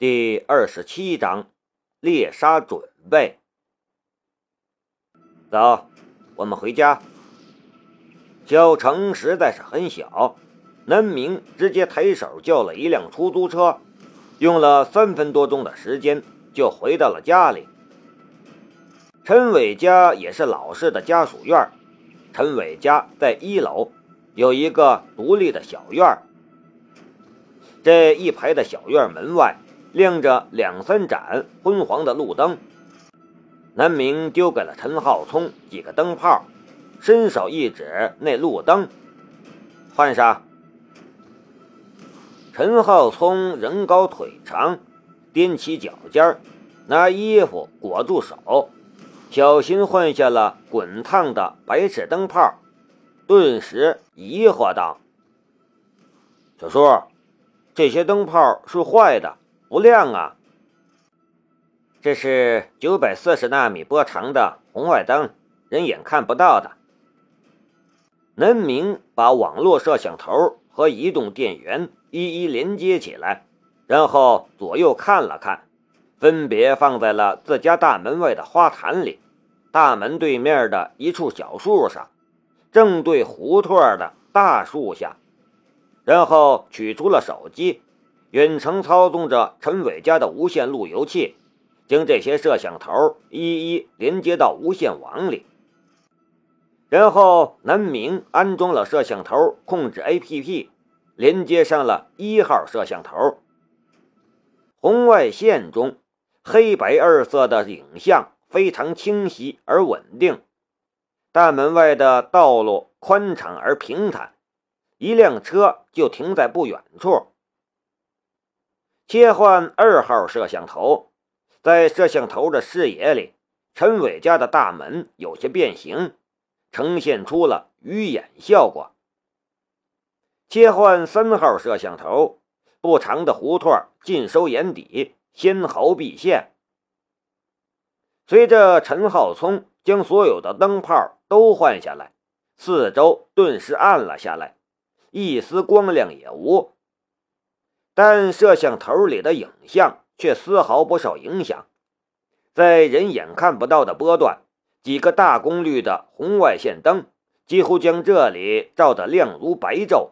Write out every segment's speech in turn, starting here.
第二十七章猎杀准备。走，我们回家。小城实在是很小，南明直接抬手叫了一辆出租车，用了三分多钟的时间就回到了家里。陈伟家也是老式的家属院，陈伟家在一楼，有一个独立的小院。这一排的小院门外。亮着两三盏昏黄的路灯，南明丢给了陈浩聪几个灯泡，伸手一指那路灯，换上。陈浩聪人高腿长，踮起脚尖拿衣服裹住手，小心换下了滚烫的白炽灯泡，顿时疑惑道：“小叔，这些灯泡是坏的。”不亮啊！这是九百四十纳米波长的红外灯，人眼看不到的。南明把网络摄像头和移动电源一一连接起来，然后左右看了看，分别放在了自家大门外的花坛里、大门对面的一处小树上、正对胡同的大树下，然后取出了手机。远程操纵着陈伟家的无线路由器，将这些摄像头一一连接到无线网里。然后南明安装了摄像头控制 APP，连接上了一号摄像头。红外线中，黑白二色的影像非常清晰而稳定。大门外的道路宽敞而平坦，一辆车就停在不远处。切换二号摄像头，在摄像头的视野里，陈伟家的大门有些变形，呈现出了鱼眼效果。切换三号摄像头，不长的胡同尽收眼底，纤毫毕现。随着陈浩聪将所有的灯泡都换下来，四周顿时暗了下来，一丝光亮也无。但摄像头里的影像却丝毫不受影响，在人眼看不到的波段，几个大功率的红外线灯几乎将这里照得亮如白昼。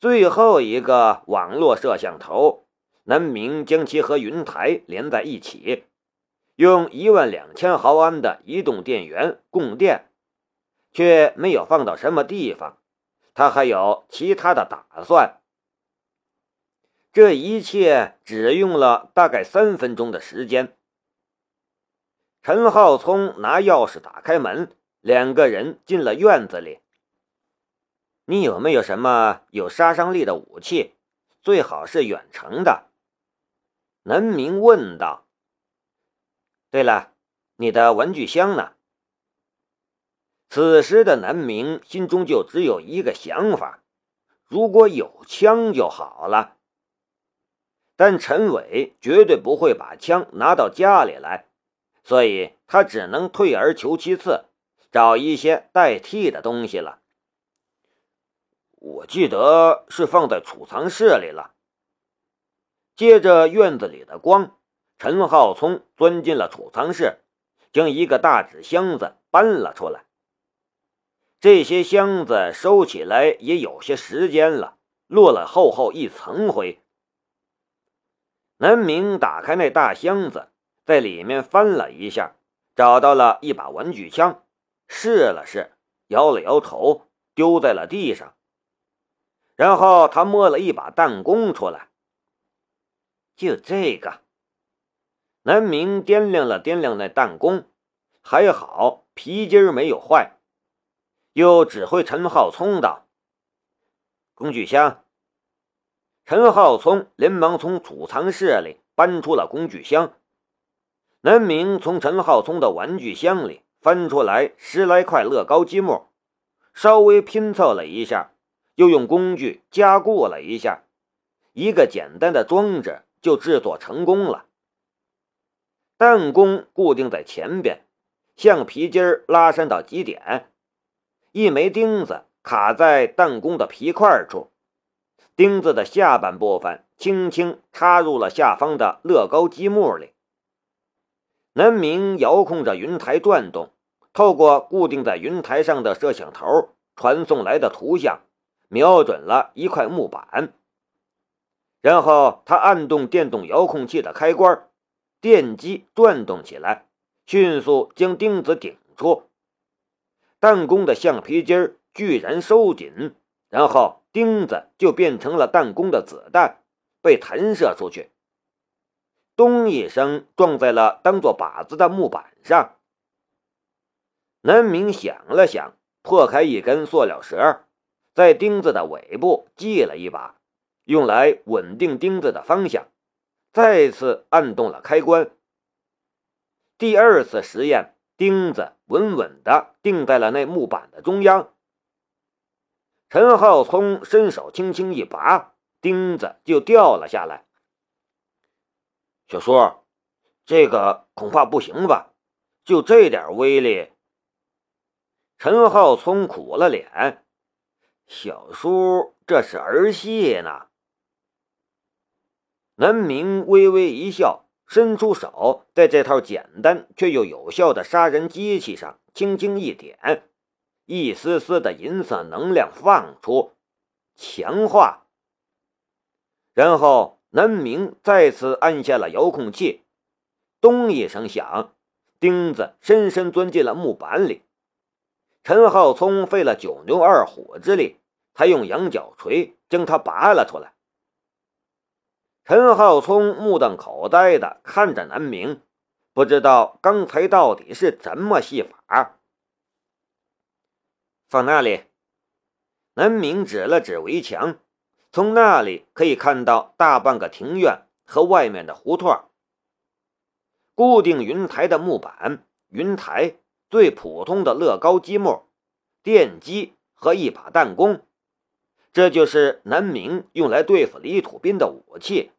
最后一个网络摄像头，南明将其和云台连在一起，用一万两千毫安的移动电源供电，却没有放到什么地方，他还有其他的打算。这一切只用了大概三分钟的时间。陈浩聪拿钥匙打开门，两个人进了院子里。你有没有什么有杀伤力的武器？最好是远程的。南明问道。对了，你的玩具箱呢？此时的南明心中就只有一个想法：如果有枪就好了。但陈伟绝对不会把枪拿到家里来，所以他只能退而求其次，找一些代替的东西了。我记得是放在储藏室里了。借着院子里的光，陈浩聪钻进了储藏室，将一个大纸箱子搬了出来。这些箱子收起来也有些时间了，落了厚厚一层灰。南明打开那大箱子，在里面翻了一下，找到了一把玩具枪，试了试，摇了摇头，丢在了地上。然后他摸了一把弹弓出来，就这个。南明掂量了掂量那弹弓，还好皮筋没有坏，又指挥陈浩聪道：“工具箱。”陈浩聪连忙从储藏室里搬出了工具箱。南明从陈浩聪的玩具箱里翻出来十来块乐高积木，稍微拼凑了一下，又用工具加固了一下，一个简单的装置就制作成功了。弹弓固定在前边，橡皮筋拉伸到极点，一枚钉子卡在弹弓的皮块处。钉子的下半部分轻轻插入了下方的乐高积木里。南明遥控着云台转动，透过固定在云台上的摄像头传送来的图像，瞄准了一块木板。然后他按动电动遥控器的开关，电机转动起来，迅速将钉子顶出。弹弓的橡皮筋居然收紧，然后钉子就变成了弹弓的子弹，被弹射出去。咚一声，撞在了当做靶子的木板上。南明想了想，破开一根塑料绳，在钉子的尾部系了一把，用来稳定钉子的方向。再次按动了开关。第二次实验，钉子稳稳地钉在了那木板的中央。陈浩聪伸手轻轻一拔，钉子就掉了下来。小叔，这个恐怕不行吧？就这点威力？陈浩聪苦了脸。小叔，这是儿戏呢。南明微微一笑，伸出手，在这套简单却又有效的杀人机器上轻轻一点，一丝丝的银色能量放出，强化，然后。南明再次按下了遥控器，咚一声响，钉子深深钻进了木板里。陈浩聪费了九牛二虎之力，才用羊角锤将它拔了出来。陈浩聪目瞪口呆的看着南明，不知道刚才到底是怎么戏法。放那里，南明指了指围墙。从那里可以看到大半个庭院和外面的胡同。固定云台的木板、云台、最普通的乐高积木、电机和一把弹弓，这就是南明用来对付李土斌的武器。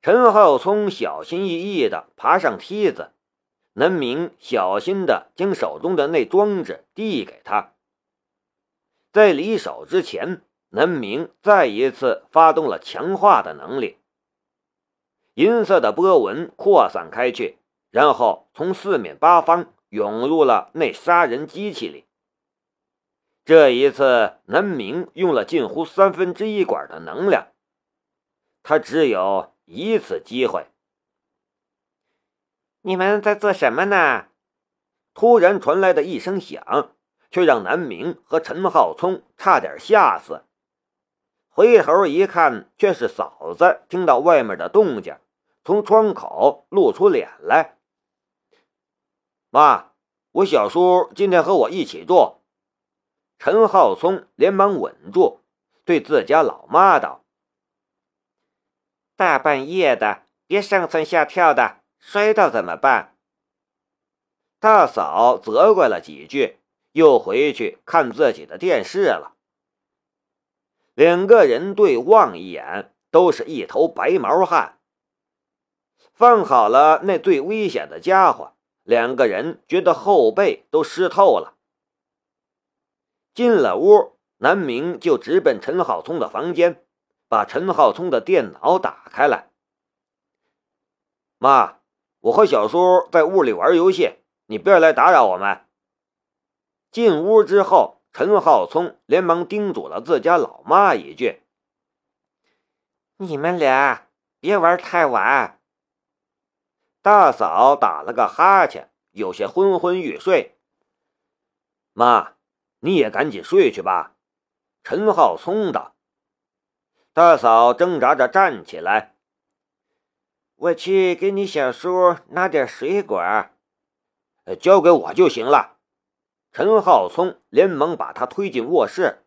陈浩聪小心翼翼地爬上梯子，南明小心地将手中的那装置递给他，在离手之前。南明再一次发动了强化的能力，银色的波纹扩散开去，然后从四面八方涌入了那杀人机器里。这一次，南明用了近乎三分之一管的能量，他只有一次机会。你们在做什么呢？突然传来的一声响，却让南明和陈浩聪差点吓死。回头一看，却是嫂子听到外面的动静，从窗口露出脸来。妈，我小叔今天和我一起住。陈浩聪连忙稳住，对自家老妈道：“大半夜的，别上蹿下跳的，摔倒怎么办？”大嫂责怪了几句，又回去看自己的电视了。两个人对望一眼，都是一头白毛汗。放好了那最危险的家伙，两个人觉得后背都湿透了。进了屋，南明就直奔陈浩聪的房间，把陈浩聪的电脑打开来。妈，我和小叔在屋里玩游戏，你不要来打扰我们。进屋之后。陈浩聪连忙叮嘱了自家老妈一句：“你们俩别玩太晚。”大嫂打了个哈欠，有些昏昏欲睡。妈，你也赶紧睡去吧。”陈浩聪道。大嫂挣扎着站起来：“我去给你小叔拿点水果，交给我就行了。”陈浩聪连忙把他推进卧室。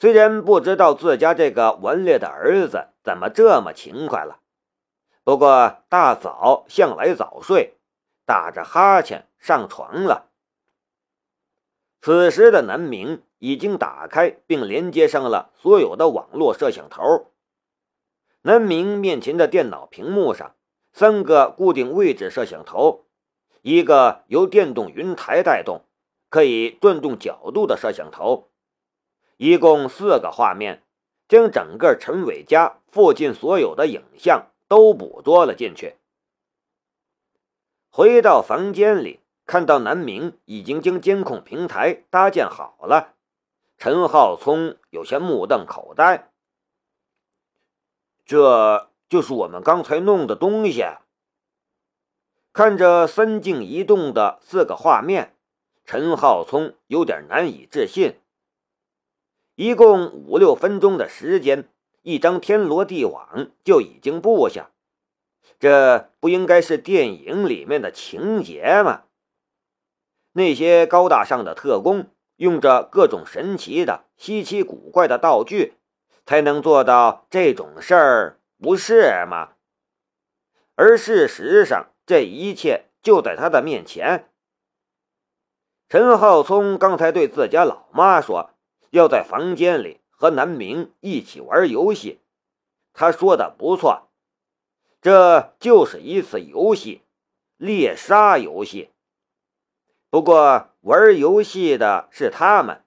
虽然不知道自家这个顽劣的儿子怎么这么勤快了，不过大嫂向来早睡，打着哈欠上床了。此时的南明已经打开并连接上了所有的网络摄像头。南明面前的电脑屏幕上，三个固定位置摄像头。一个由电动云台带动，可以转动角度的摄像头，一共四个画面，将整个陈伟家附近所有的影像都捕捉了进去。回到房间里，看到南明已经将监控平台搭建好了，陈浩聪有些目瞪口呆。这就是我们刚才弄的东西。看着三镜移动的四个画面，陈浩聪有点难以置信。一共五六分钟的时间，一张天罗地网就已经布下，这不应该是电影里面的情节吗？那些高大上的特工用着各种神奇的、稀奇古怪的道具，才能做到这种事儿，不是吗？而事实上，这一切就在他的面前。陈浩聪刚才对自家老妈说。要在房间里和南明一起玩游戏，他说的不错，这就是一次游戏，猎杀游戏。不过玩游戏的是他们，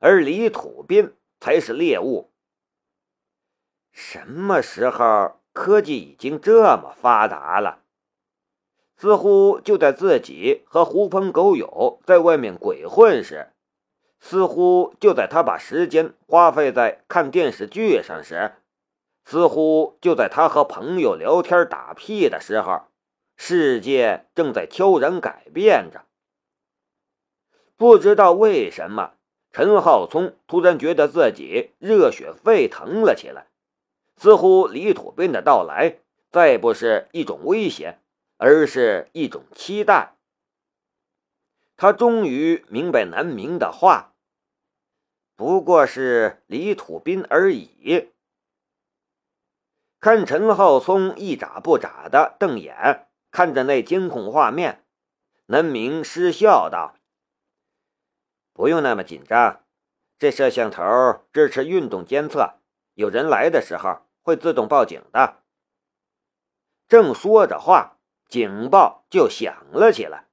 而李土斌才是猎物。什么时候科技已经这么发达了？似乎就在自己和狐朋狗友在外面鬼混时。似乎就在他把时间花费在看电视剧上时，似乎就在他和朋友聊天打屁的时候，世界正在悄然改变着。不知道为什么，陈浩聪突然觉得自己热血沸腾了起来，似乎李土斌的到来再不是一种威胁，而是一种期待。他终于明白南明的话。不过是李土斌而已。看陈浩聪一眨不眨的瞪眼看着那监控画面，南明失笑道：“不用那么紧张，这摄像头支持运动监测，有人来的时候会自动报警的。”正说着话，警报就响了起来。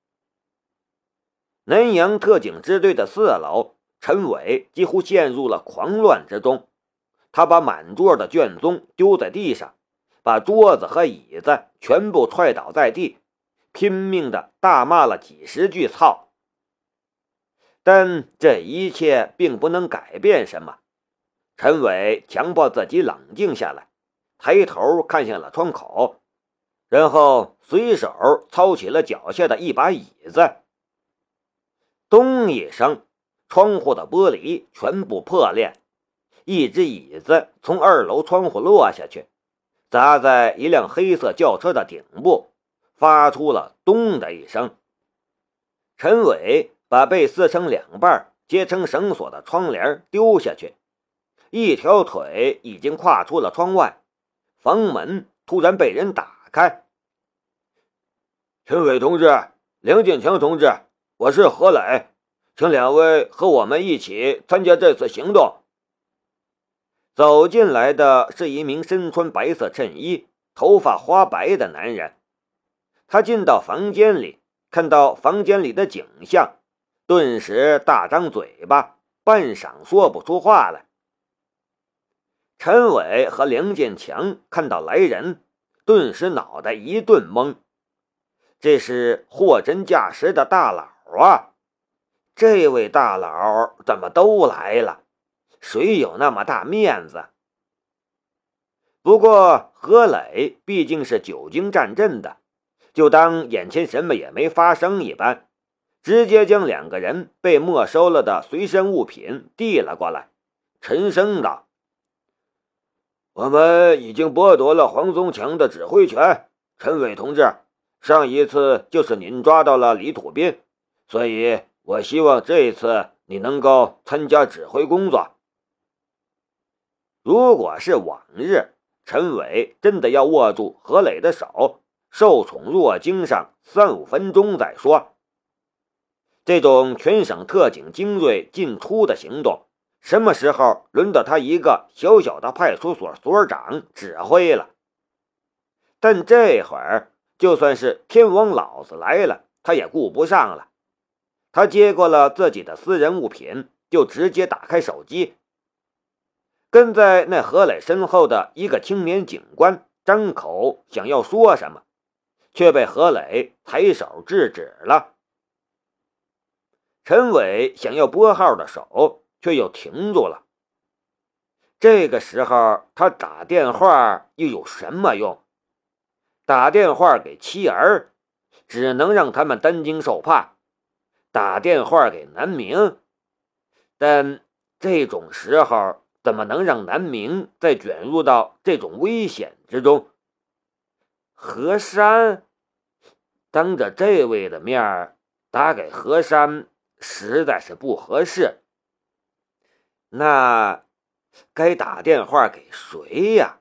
南阳特警支队的四楼。陈伟几乎陷入了狂乱之中，他把满桌的卷宗丢在地上，把桌子和椅子全部踹倒在地，拼命的大骂了几十句“操”。但这一切并不能改变什么。陈伟强迫自己冷静下来，抬头看向了窗口，然后随手操起了脚下的一把椅子，咚一声。窗户的玻璃全部破裂，一只椅子从二楼窗户落下去，砸在一辆黑色轿车的顶部，发出了“咚”的一声。陈伟把被撕成两半、结成绳索的窗帘丢下去，一条腿已经跨出了窗外，房门突然被人打开。陈伟同志，梁建强同志，我是何磊。请两位和我们一起参加这次行动。走进来的是一名身穿白色衬衣、头发花白的男人。他进到房间里，看到房间里的景象，顿时大张嘴巴，半晌说不出话来。陈伟和梁建强看到来人，顿时脑袋一顿懵。这是货真价实的大佬啊！这位大佬怎么都来了？谁有那么大面子？不过何磊毕竟是久经战阵的，就当眼前什么也没发生一般，直接将两个人被没收了的随身物品递了过来，沉声道：“我们已经剥夺了黄宗强的指挥权，陈伟同志，上一次就是您抓到了李土斌，所以。”我希望这一次你能够参加指挥工作。如果是往日，陈伟真的要握住何磊的手，受宠若惊上三五分钟再说。这种全省特警精锐进出的行动，什么时候轮到他一个小小的派出所所长指挥了？但这会儿，就算是天王老子来了，他也顾不上了。他接过了自己的私人物品，就直接打开手机。跟在那何磊身后的一个青年警官张口想要说什么，却被何磊抬手制止了。陈伟想要拨号的手却又停住了。这个时候，他打电话又有什么用？打电话给妻儿，只能让他们担惊受怕；打电话给南明，但这种时候怎么能让南明再卷入到这种危险之中？何山当着这位的面打给何山，实在是不合适。那。该打电话给谁呀？